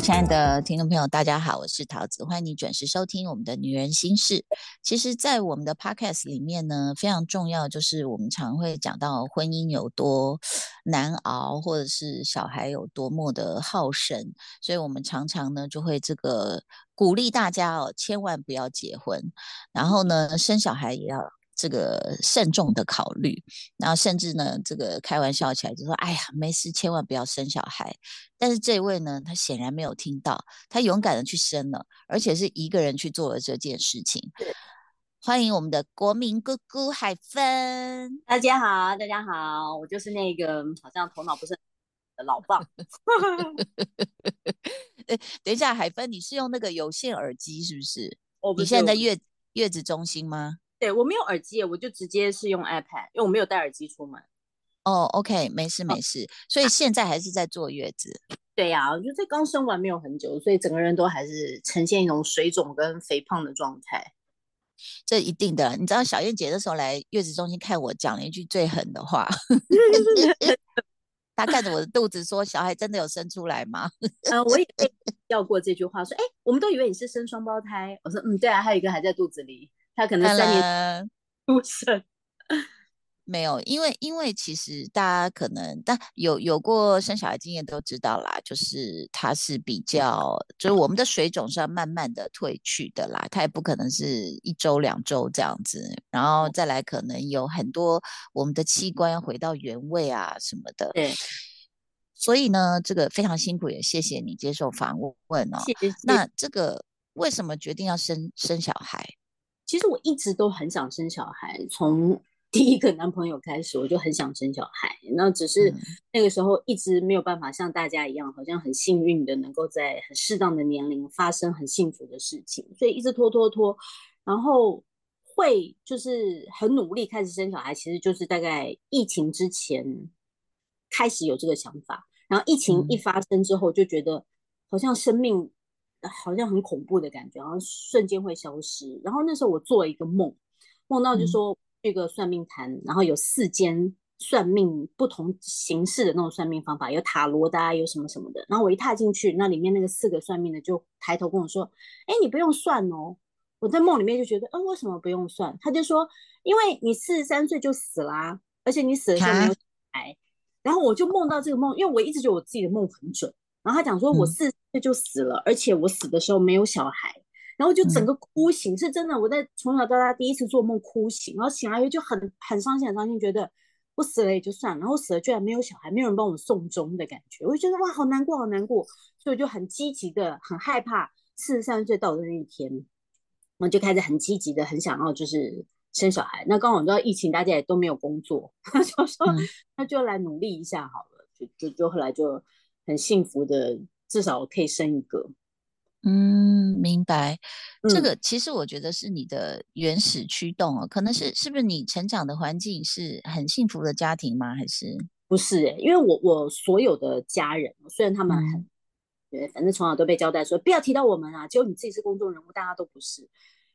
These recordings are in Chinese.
亲爱的听众朋友，大家好，我是桃子，欢迎你准时收听我们的《女人心事》。其实，在我们的 podcast 里面呢，非常重要就是我们常会讲到婚姻有多难熬，或者是小孩有多么的耗神，所以我们常常呢就会这个鼓励大家哦，千万不要结婚，然后呢生小孩也要。这个慎重的考虑，然后甚至呢，这个开玩笑起来就说：“哎呀，没事，千万不要生小孩。”但是这位呢，他显然没有听到，他勇敢的去生了，而且是一个人去做了这件事情。欢迎我们的国民姑姑海芬，大家好，大家好，我就是那个好像头脑不是的老 棒。等一下，海芬，你是用那个有线耳机是不是？我你现在在月月子中心吗？对我没有耳机，我就直接是用 iPad，因为我没有戴耳机出门。哦，OK，没事没事。所以现在还是在坐月子。对呀，我觉得刚生完没有很久，所以整个人都还是呈现一种水肿跟肥胖的状态。这一定的，你知道小燕姐那时候来月子中心看我，讲了一句最狠的话。她看着我的肚子说：“小孩真的有生出来吗？”啊，我也被要过这句话，说：“哎，我们都以为你是生双胞胎。”我说：“嗯，对啊，还有一个还在肚子里。”他可能三年 出生，没有，因为因为其实大家可能但有有过生小孩经验都知道啦，就是它是比较，就是我们的水肿是要慢慢的退去的啦，它也不可能是一周两周这样子，然后再来可能有很多我们的器官要回到原位啊什么的，对，所以呢，这个非常辛苦，也谢谢你接受访问哦。那这个为什么决定要生生小孩？其实我一直都很想生小孩，从 第一个男朋友开始，我就很想生小孩。那只是那个时候一直没有办法像大家一样，好像很幸运的能够在很适当的年龄发生很幸福的事情，所以一直拖拖拖。然后会就是很努力开始生小孩，其实就是大概疫情之前开始有这个想法。然后疫情一发生之后，就觉得好像生命。好像很恐怖的感觉，然后瞬间会消失。然后那时候我做了一个梦，梦到就说这个算命坛，然后有四间算命不同形式的那种算命方法，有塔罗的，啊有什么什么的。然后我一踏进去，那里面那个四个算命的就抬头跟我说：“哎，你不用算哦。”我在梦里面就觉得，嗯，为什么不用算？他就说：“因为你四十三岁就死啦，而且你死的时候没有孩。”然后我就梦到这个梦，因为我一直觉得我自己的梦很准。然后他讲说，我四岁就死了，而且我死的时候没有小孩，然后就整个哭醒，是真的。我在从小到大第一次做梦哭醒，然后醒来以后就很很伤心，很伤心，觉得我死了也就算了，然后死了居然没有小孩，没有人帮我送终的感觉，我就觉得哇，好难过，好难过，所以我就很积极的，很害怕四十三岁到的那一天，我就开始很积极的，很想要就是生小孩。那刚好知道疫情，大家也都没有工作，就说那就来努力一下好了，就就就后来就。很幸福的，至少我可以生一个。嗯，明白。这个其实我觉得是你的原始驱动哦，可能是是不是你成长的环境是很幸福的家庭吗？还是不是？哎，因为我我所有的家人，虽然他们很对，反正从小都被交代说不要提到我们啊，只有你自己是公众人物，大家都不是。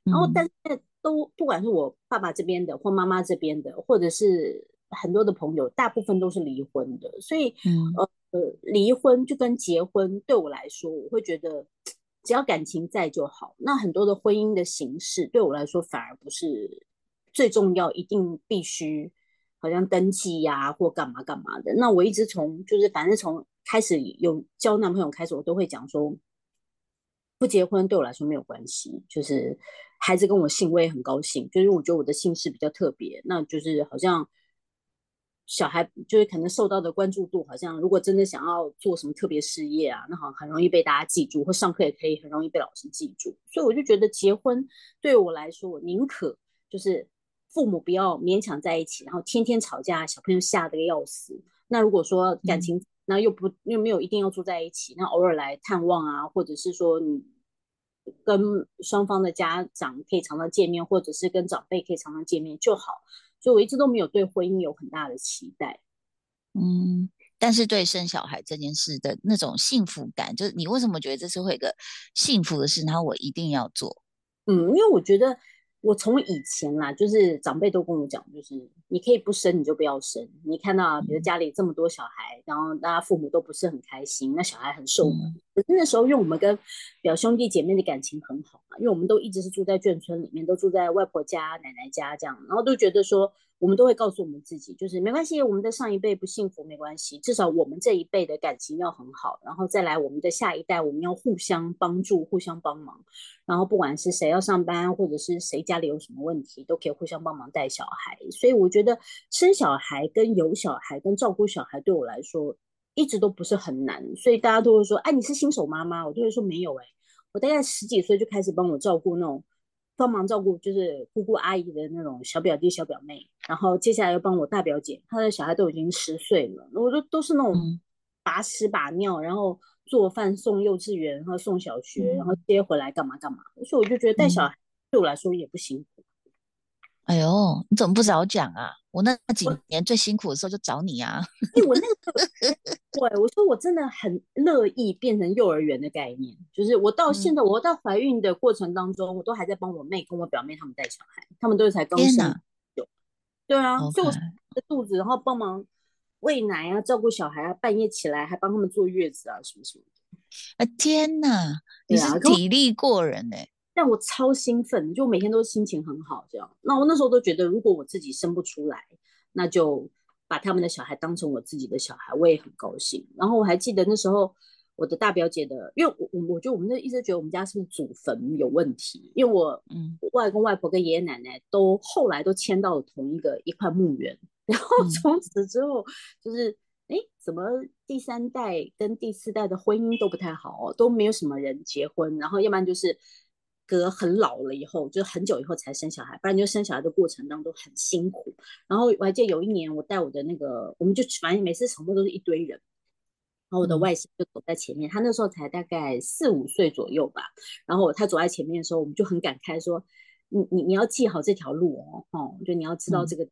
然后，但是都不管是我爸爸这边的，或妈妈这边的，或者是很多的朋友，大部分都是离婚的，所以呃。呃，离婚就跟结婚对我来说，我会觉得只要感情在就好。那很多的婚姻的形式对我来说反而不是最重要，一定必须好像登记呀或干嘛干嘛的。那我一直从就是反正从开始有交男朋友开始，我都会讲说，不结婚对我来说没有关系，就是孩子跟我姓我也很高兴，就是我觉得我的姓氏比较特别，那就是好像。小孩就是可能受到的关注度，好像如果真的想要做什么特别事业啊，那好像很容易被大家记住，或上课也可以很容易被老师记住。所以我就觉得结婚对我来说，我宁可就是父母不要勉强在一起，然后天天吵架，小朋友吓得要死。那如果说感情，那又不又没有一定要住在一起，那偶尔来探望啊，或者是说你跟双方的家长可以常常见面，或者是跟长辈可以常常见面就好。所以我一直都没有对婚姻有很大的期待，嗯，但是对生小孩这件事的那种幸福感，就是你为什么觉得这是会一个幸福的事，然后我一定要做？嗯，因为我觉得我从以前啦，就是长辈都跟我讲，就是你可以不生，你就不要生。你看到，比如家里这么多小孩，然后大家父母都不是很开心，那小孩很受苦。可是那时候，因为我们跟表兄弟姐妹的感情很好嘛，因为我们都一直是住在眷村里面，都住在外婆家、奶奶家这样，然后都觉得说。我们都会告诉我们自己，就是没关系，我们的上一辈不幸福没关系，至少我们这一辈的感情要很好，然后再来我们的下一代，我们要互相帮助、互相帮忙，然后不管是谁要上班，或者是谁家里有什么问题，都可以互相帮忙带小孩。所以我觉得生小孩跟有小孩跟照顾小孩对我来说一直都不是很难，所以大家都会说，哎，你是新手妈妈？我就会说没有，哎，我大概十几岁就开始帮我照顾那种。帮忙照顾就是姑姑阿姨的那种小表弟小表妹，然后接下来又帮我大表姐，她的小孩都已经十岁了，我都都是那种把屎把尿，然后做饭送幼稚园，然后送小学，然后接回来干嘛干嘛，所以我就觉得带小孩对我来说也不辛苦。哎呦，你怎么不早讲啊？我那几年最辛苦的时候就找你啊！因为我那个，对，我说我真的很乐意变成幼儿园的概念，就是我到现在，我到怀孕的过程当中，我都还在帮我妹跟我表妹他们带小孩，他们都是才刚生，对啊，就我的肚子，然后帮忙喂奶啊，照顾小孩啊，半夜起来还帮他们坐月子啊，什么什么的。啊天哪，你是体力过人哎！但我超兴奋，就每天都心情很好，这样。那我那时候都觉得，如果我自己生不出来，那就把他们的小孩当成我自己的小孩，我也很高兴。然后我还记得那时候，我的大表姐的，因为我我我觉得我们那一直觉得我们家是不是祖坟有问题，因为我嗯外公外婆跟爷爷奶奶都后来都迁到了同一个一块墓园，然后从此之后就是哎，怎么第三代跟第四代的婚姻都不太好，都没有什么人结婚，然后要不然就是。隔很老了以后，就很久以后才生小孩，不然就生小孩的过程当中很辛苦。然后我还记得有一年，我带我的那个，我们就反正每次什么都是一堆人，然后我的外甥就走在前面，他那时候才大概四五岁左右吧。然后他走在前面的时候，我们就很感慨说：“你你你要记好这条路哦，哦，就你要知道这个。”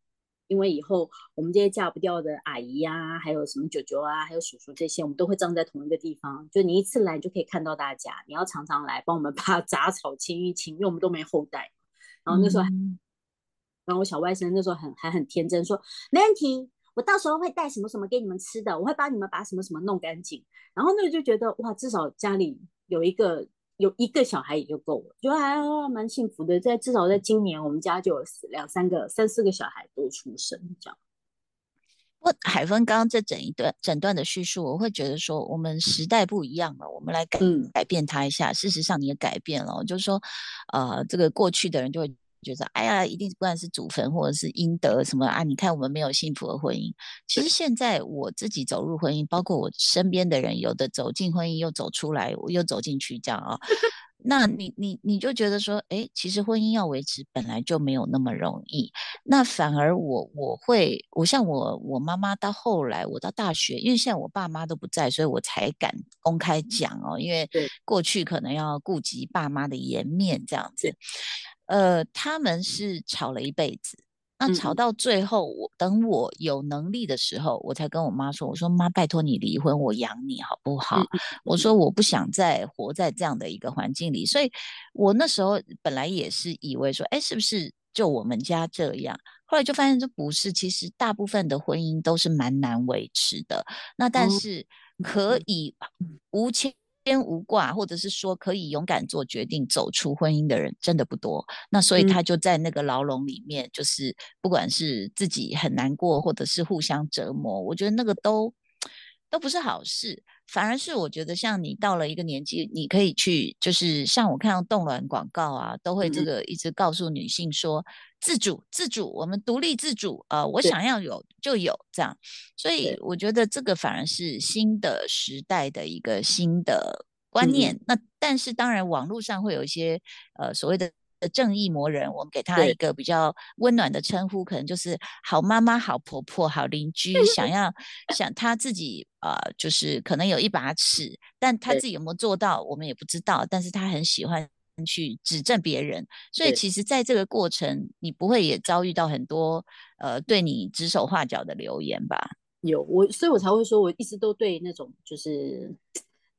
因为以后我们这些嫁不掉的阿姨呀，还有什么舅舅啊，还有叔叔这些，我们都会葬在同一个地方。就你一次来就可以看到大家，你要常常来帮我们把杂草清一清，因为我们都没后代。然后那时候，然后我小外甥那时候很还很天真，说没问题，我到时候会带什么什么给你们吃的，我会帮你们把什么什么弄干净。然后那个就觉得哇，至少家里有一个。有一个小孩也就够了，觉得还蛮幸福的。在至少在今年，我们家就有两三个、三四个小孩都出生，这样。我海峰刚刚这整一段、整段的叙述，我会觉得说，我们时代不一样了，我们来改改变它一下。事实上，你也改变了，就是说，呃，这个过去的人就会。觉得哎呀，一定不管是祖坟或者是阴德什么啊，你看我们没有幸福的婚姻。其实现在我自己走入婚姻，包括我身边的人，有的走进婚姻又走出来，我又走进去这样啊。那你你你就觉得说，哎，其实婚姻要维持本来就没有那么容易。那反而我我会，我像我我妈妈到后来，我到大学，因为现在我爸妈都不在，所以我才敢公开讲哦。因为过去可能要顾及爸妈的颜面这样子。呃，他们是吵了一辈子，那吵到最后，我等我有能力的时候，我才跟我妈说：“我说妈，拜托你离婚，我养你好不好？”我说我不想再活在这样的一个环境里，所以我那时候本来也是以为说，哎，是不是就我们家这样？后来就发现这不是，其实大部分的婚姻都是蛮难维持的。那但是可以无牵。牵无挂，或者是说可以勇敢做决定、走出婚姻的人，真的不多。那所以他就在那个牢笼里面，就是不管是自己很难过，或者是互相折磨，我觉得那个都都不是好事。反而是我觉得，像你到了一个年纪，你可以去，就是像我看到冻卵广告啊，都会这个一直告诉女性说。自主，自主，我们独立自主，呃，我想要有就有这样，所以我觉得这个反而是新的时代的一个新的观念。那但是当然，网络上会有一些呃所谓的正义魔人，我们给他一个比较温暖的称呼，可能就是好妈妈、好婆婆、好邻居，想要想他自己呃，就是可能有一把尺，但他自己有没有做到，我们也不知道。但是他很喜欢。去指正别人，所以其实在这个过程，你不会也遭遇到很多呃对你指手画脚的留言吧？有我，所以我才会说，我一直都对那种就是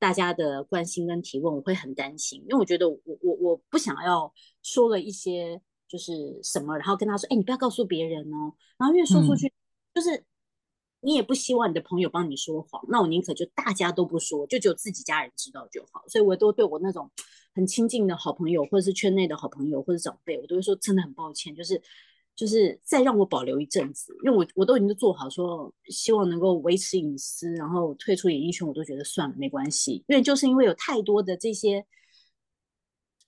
大家的关心跟提问，我会很担心，因为我觉得我我我不想要说了一些。就是什么，然后跟他说，哎，你不要告诉别人哦。然后因为说出去，就是你也不希望你的朋友帮你说谎，那我宁可就大家都不说，就只有自己家人知道就好。所以我都对我那种很亲近的好朋友，或者是圈内的好朋友或者长辈，我都会说真的很抱歉，就是就是再让我保留一阵子，因为我我都已经做好说，希望能够维持隐私，然后退出演艺圈，我都觉得算了，没关系，因为就是因为有太多的这些。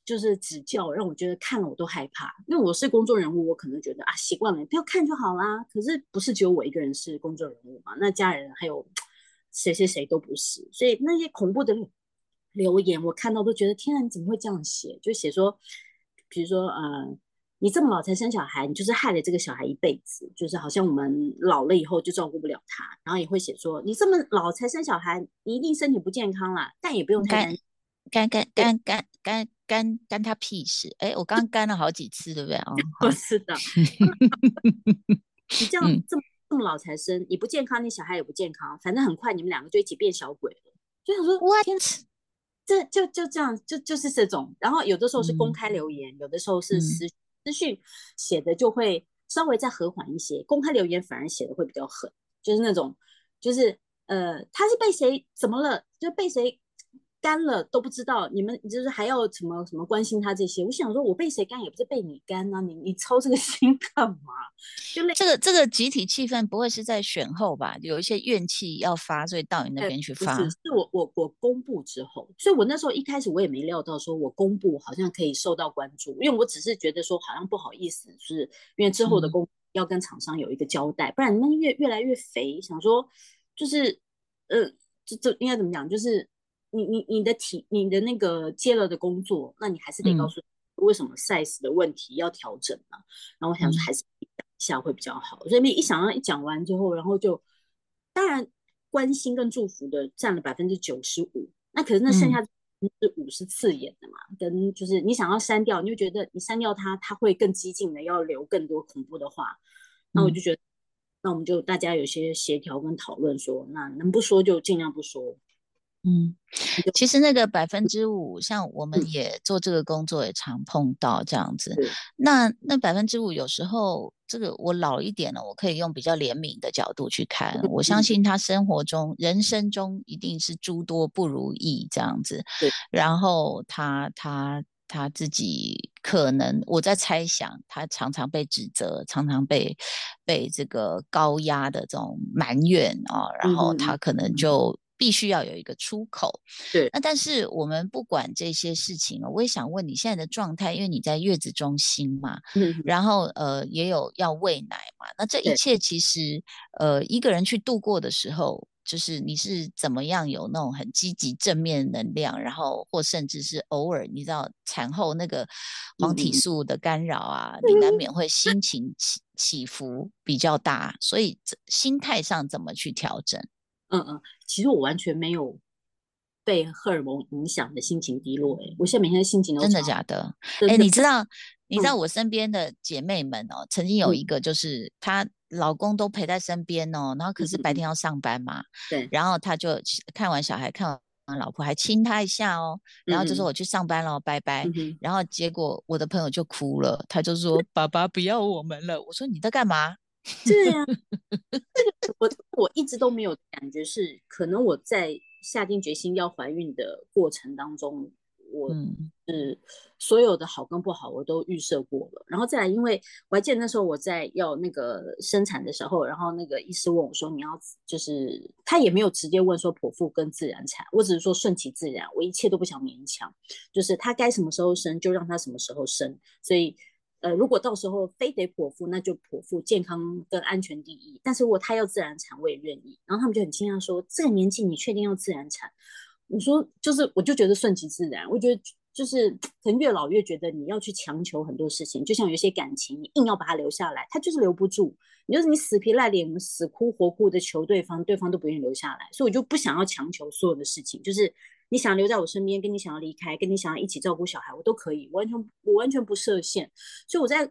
就是指教，让我觉得看了我都害怕。因为我是公众人物，我可能觉得啊习惯了，不要看就好啦。可是不是只有我一个人是公众人物嘛？那家人还有谁谁谁都不是。所以那些恐怖的留言，我看到都觉得天啊，你怎么会这样写？就写说，比如说呃，你这么老才生小孩，你就是害了这个小孩一辈子，就是好像我们老了以后就照顾不了他。然后也会写说，你这么老才生小孩，你一定身体不健康啦，但也不用太担心。干干干干干干干他屁事！哎，我刚干了好几次，对不对哦？不是的，你这样这么这么老才生，你不健康，你小孩也不健康，反正很快你们两个就一起变小鬼了。就想说，哇天，这就就这样，就就是这种。然后有的时候是公开留言，有的时候是私私讯写的，就会稍微再和缓一些。公开留言反而写的会比较狠，就是那种，就是呃，他是被谁怎么了，就被谁。干了都不知道，你们就是还要什么什么关心他这些？我想说，我被谁干也不是被你干啊，你你操这个 心干嘛？就这个这个集体气氛不会是在选后吧？有一些怨气要发，所以到你那边去发。是，是我我我公布之后，所以我那时候一开始我也没料到说我公布好像可以受到关注，因为我只是觉得说好像不好意思，是因为之后的公要跟厂商有一个交代，不然你们越越来越肥，想说就是呃，这这应该怎么讲？就是。你你你的体你的那个接了的工作，那你还是得告诉为什么 size 的问题要调整呢？然后我想说还是讲一下会比较好。所以一想到一讲完之后，然后就当然关心跟祝福的占了百分之九十五，那可是那剩下百分之五是刺眼的嘛？跟就是你想要删掉，你就觉得你删掉它，它会更激进的要留更多恐怖的话。那我就觉得，那我们就大家有些协调跟讨论，说那能不说就尽量不说。嗯，其实那个百分之五，像我们也做这个工作，也常碰到这样子。那那百分之五，有时候这个我老一点了，我可以用比较怜悯的角度去看。我相信他生活中、人生中一定是诸多不如意这样子。然后他他他自己可能，我在猜想，他常常被指责，常常被被这个高压的这种埋怨啊，然后他可能就。必须要有一个出口，对。那但是我们不管这些事情了我也想问你现在的状态，因为你在月子中心嘛，嗯，然后呃也有要喂奶嘛，那这一切其实呃一个人去度过的时候，就是你是怎么样有那种很积极正面能量，然后或甚至是偶尔你知道产后那个黄体素的干扰啊，你难免会心情起起伏比较大，所以心态上怎么去调整？嗯嗯，其实我完全没有被荷尔蒙影响的心情低落，哎，我现在每天的心情都真的假的？哎，你知道，你知道我身边的姐妹们哦，曾经有一个就是她老公都陪在身边哦，然后可是白天要上班嘛，对，然后她就看完小孩，看完老婆还亲她一下哦，然后就说我去上班了，拜拜，然后结果我的朋友就哭了，他就说 爸爸不要我们了，我说你在干嘛？对呀，直都没有感觉是，可能我在下定决心要怀孕的过程当中，我是所有的好跟不好我都预设过了。然后再来，因为我还记得那时候我在要那个生产的时候，然后那个医师问我说：“你要就是他也没有直接问说剖腹跟自然产，我只是说顺其自然，我一切都不想勉强，就是他该什么时候生就让他什么时候生，所以。”呃，如果到时候非得剖腹，那就剖腹，健康跟安全第一。但是如果他要自然产，我也愿意。然后他们就很惊讶说：“这个年纪你确定要自然产？”我说：“就是，我就觉得顺其自然。我觉得就是可能越老越觉得你要去强求很多事情，就像有些感情，你硬要把它留下来，它就是留不住。你就是你死皮赖脸、死哭活哭的求对方，对方都不愿意留下来。所以我就不想要强求所有的事情，就是。你想留在我身边，跟你想要离开，跟你想要一起照顾小孩，我都可以，完全我完全不设限。所以我在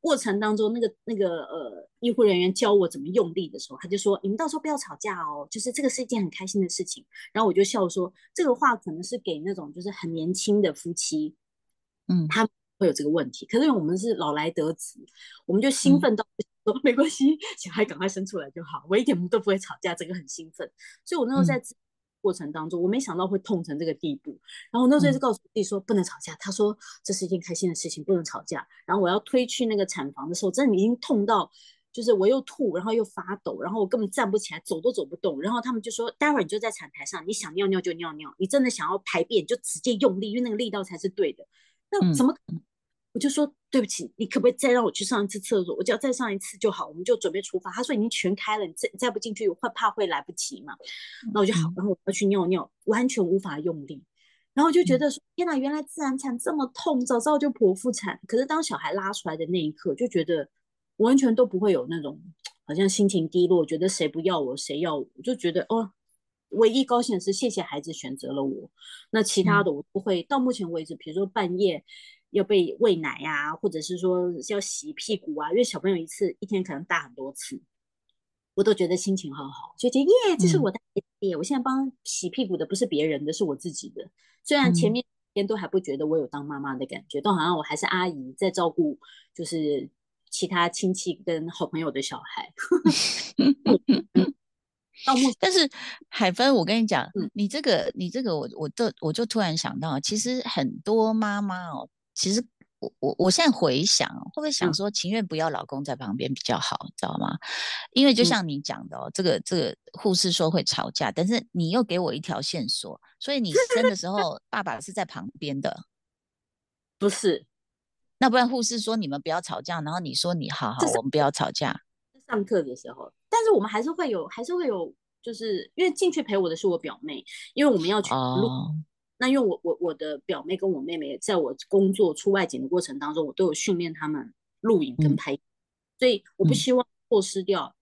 过程当中，那个那个呃医护人员教我怎么用力的时候，他就说：“你们到时候不要吵架哦，就是这个是一件很开心的事情。”然后我就笑说：“这个话可能是给那种就是很年轻的夫妻，嗯，他会有这个问题。可是我们是老来得子，我们就兴奋到说没关系，小孩赶快生出来就好，我一点都不会吵架，这个很兴奋。所以我那时候在过程当中，我没想到会痛成这个地步。然后那时候就告诉自己说不能吵架，他说这是一件开心的事情，不能吵架。然后我要推去那个产房的时候，真的已经痛到。就是我又吐，然后又发抖，然后我根本站不起来，走都走不动。然后他们就说：“待会儿你就在产台上，你想尿尿就尿尿，你真的想要排便就直接用力，因为那个力道才是对的。”那怎么？我就说：“对不起，你可不可以再让我去上一次厕所？我只要再上一次就好，我们就准备出发。”他说：“已经全开了，你再再不进去会怕会来不及嘛？”那我就好，然后我要去尿尿，完全无法用力。然后我就觉得说：“天哪，原来自然产这么痛，早知道就剖腹产。”可是当小孩拉出来的那一刻，就觉得。完全都不会有那种好像心情低落，觉得谁不要我谁要我，就觉得哦，唯一高兴的是谢谢孩子选择了我。那其他的我不会。到目前为止，比如说半夜要被喂奶呀，或者是说要洗屁股啊，因为小朋友一次一天可能大很多次，我都觉得心情好好，就觉得耶，这是我的孩子，我现在帮洗屁股的不是别人的，是我自己的。虽然前面天都还不觉得我有当妈妈的感觉，都好像我还是阿姨在照顾，就是。其他亲戚跟好朋友的小孩，但是海芬，我跟你讲，你这个，你这个，我我就我就突然想到，其实很多妈妈哦，其实我我我现在回想，会不会想说，情愿不要老公在旁边比较好，知道吗？因为就像你讲的哦，这个这个护士说会吵架，但是你又给我一条线索，所以你生的时候，爸爸是在旁边的，不是。那不然护士说你们不要吵架，然后你说你好好，我们不要吵架。上课的时候，但是我们还是会有，还是会有，就是因为进去陪我的是我表妹，因为我们要去录。那因为我我我的表妹跟我妹妹，在我工作出外景的过程当中，我都有训练他们录影跟拍，所以我不希望错失掉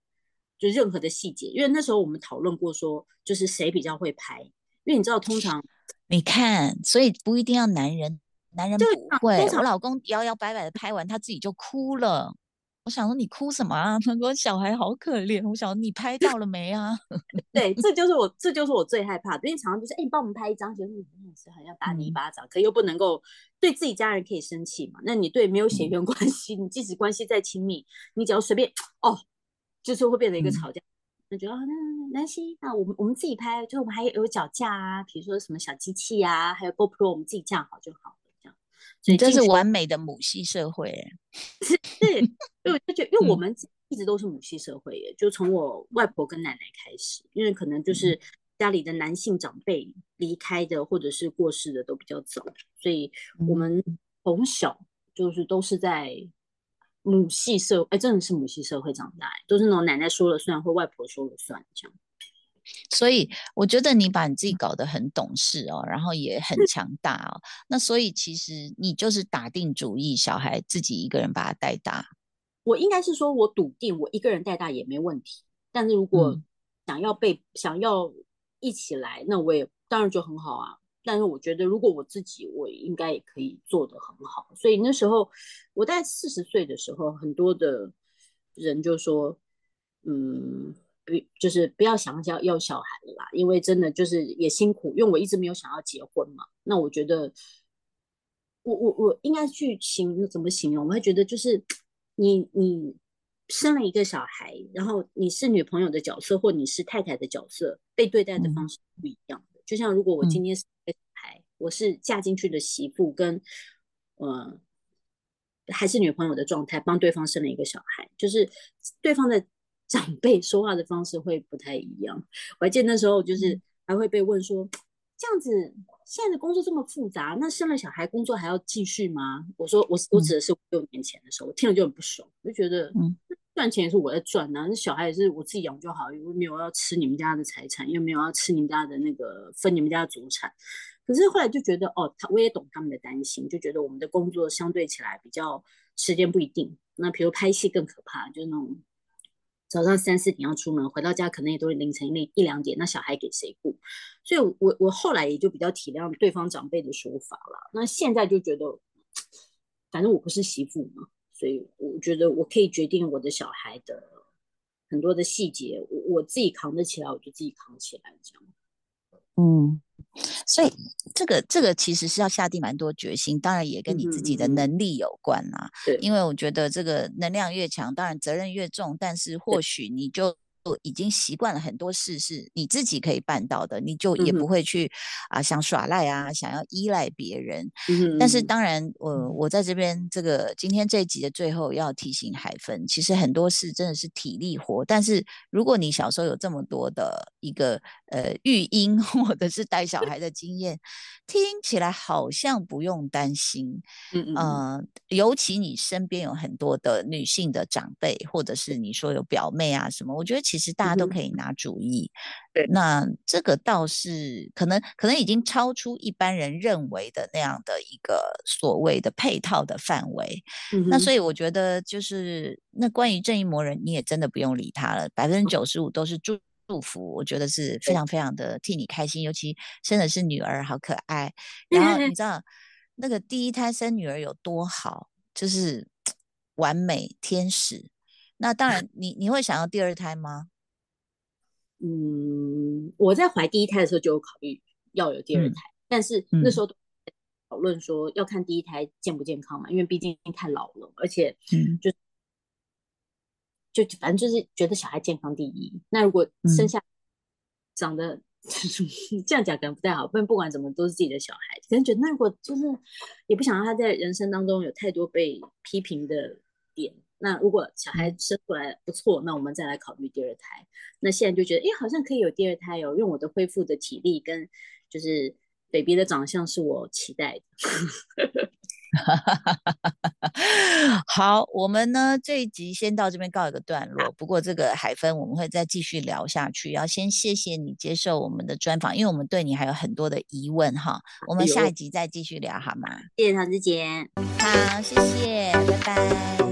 就任何的细节。因为那时候我们讨论过说，就是谁比较会拍，因为你知道，通常 你看，所以不一定要男人。男人不会，我老公摇摇摆摆的拍完，他自己就哭了。我想说你哭什么啊？他说小孩好可怜。我想你拍到了没啊？对，这就是我，这就是我最害怕。因为常常就是，哎，你帮我们拍一张，觉得你是好像打你一巴掌，可又不能够对自己家人可以生气嘛。那你对没有血缘关系，你即使关系再亲密，你只要随便哦，就是会变成一个吵架。那觉得那南希，那我们我们自己拍，就我们还有脚架啊，比如说什么小机器啊，还有 GoPro，我们自己架好就好。你这是完美的母系社会，是 是，因为就觉得，因为我们一直都是母系社会耶，就从我外婆跟奶奶开始，因为可能就是家里的男性长辈离开的或者是过世的都比较早，所以我们从小就是都是在母系社，哎，真的是母系社会长大，都是那种奶奶说了算或外婆说了算这样。所以我觉得你把你自己搞得很懂事哦，然后也很强大哦。那所以其实你就是打定主意，小孩自己一个人把他带大。我应该是说，我笃定我一个人带大也没问题。但是如果想要被想要一起来，那我也当然就很好啊。但是我觉得，如果我自己，我应该也可以做得很好。所以那时候我在四十岁的时候，很多的人就说，嗯。不，就是不要想要要小孩了啦，因为真的就是也辛苦，因为我一直没有想要结婚嘛。那我觉得，我我我应该去形怎么形容？我会觉得就是你你生了一个小孩，然后你是女朋友的角色，或你是太太的角色，被对待的方式不一样的。就像如果我今天是个小孩，我是嫁进去的媳妇，跟呃还是女朋友的状态，帮对方生了一个小孩，就是对方的。长辈说话的方式会不太一样。我还记得那时候，就是还会被问说：“这样子，现在的工作这么复杂，那生了小孩工作还要继续吗？”我说：“我我指的是六年前的时候，我听了就很不爽，就觉得赚钱也是我在赚呐，那小孩也是我自己养就好，又没有要吃你们家的财产，又没有要吃你们家的那个分你们家的祖产。可是后来就觉得，哦，他我也懂他们的担心，就觉得我们的工作相对起来比较时间不一定。那比如拍戏更可怕，就是那种。”早上三四点要出门，回到家可能也都是凌晨一一两点，那小孩给谁顾？所以，我我后来也就比较体谅对方长辈的说法了。那现在就觉得，反正我不是媳妇嘛，所以我觉得我可以决定我的小孩的很多的细节，我我自己扛得起来，我就自己扛起来这样。嗯，所以这个这个其实是要下定蛮多决心，当然也跟你自己的能力有关啊。对，因为我觉得这个能量越强，当然责任越重，但是或许你就。已经习惯了很多事是你自己可以办到的，你就也不会去啊想耍赖啊，想要依赖别人。但是当然，我我在这边这个今天这一集的最后要提醒海芬，其实很多事真的是体力活。但是如果你小时候有这么多的一个呃育婴 或者是带小孩的经验，听起来好像不用担心。嗯嗯，尤其你身边有很多的女性的长辈，或者是你说有表妹啊什么，我觉得。其实大家都可以拿主意，对，那这个倒是可能可能已经超出一般人认为的那样的一个所谓的配套的范围。那所以我觉得就是那关于正义魔人，你也真的不用理他了，百分之九十五都是祝祝福，我觉得是非常非常的替你开心，尤其生的是女儿，好可爱。然后你知道那个第一胎生女儿有多好，就是 完美天使。那当然，你你会想要第二胎吗？嗯，我在怀第一胎的时候就有考虑要有第二胎，但是那时候讨论说要看第一胎健不健康嘛，因为毕竟太老了，而且就就反正就是觉得小孩健康第一。那如果生下长得 这样讲可能不太好，不然不管怎么都是自己的小孩，可能觉得那如果就是也不想让他在人生当中有太多被批评的点。那如果小孩生出来不错，那我们再来考虑第二胎。那现在就觉得，哎，好像可以有第二胎哦，用我的恢复的体力跟就是 baby 的长相是我期待的。好，我们呢这一集先到这边告一个段落。不过这个海芬我们会再继续聊下去。要先谢谢你接受我们的专访，因为我们对你还有很多的疑问哈。我们下一集再继续聊好吗？谢谢唐志杰，好，谢谢，拜拜。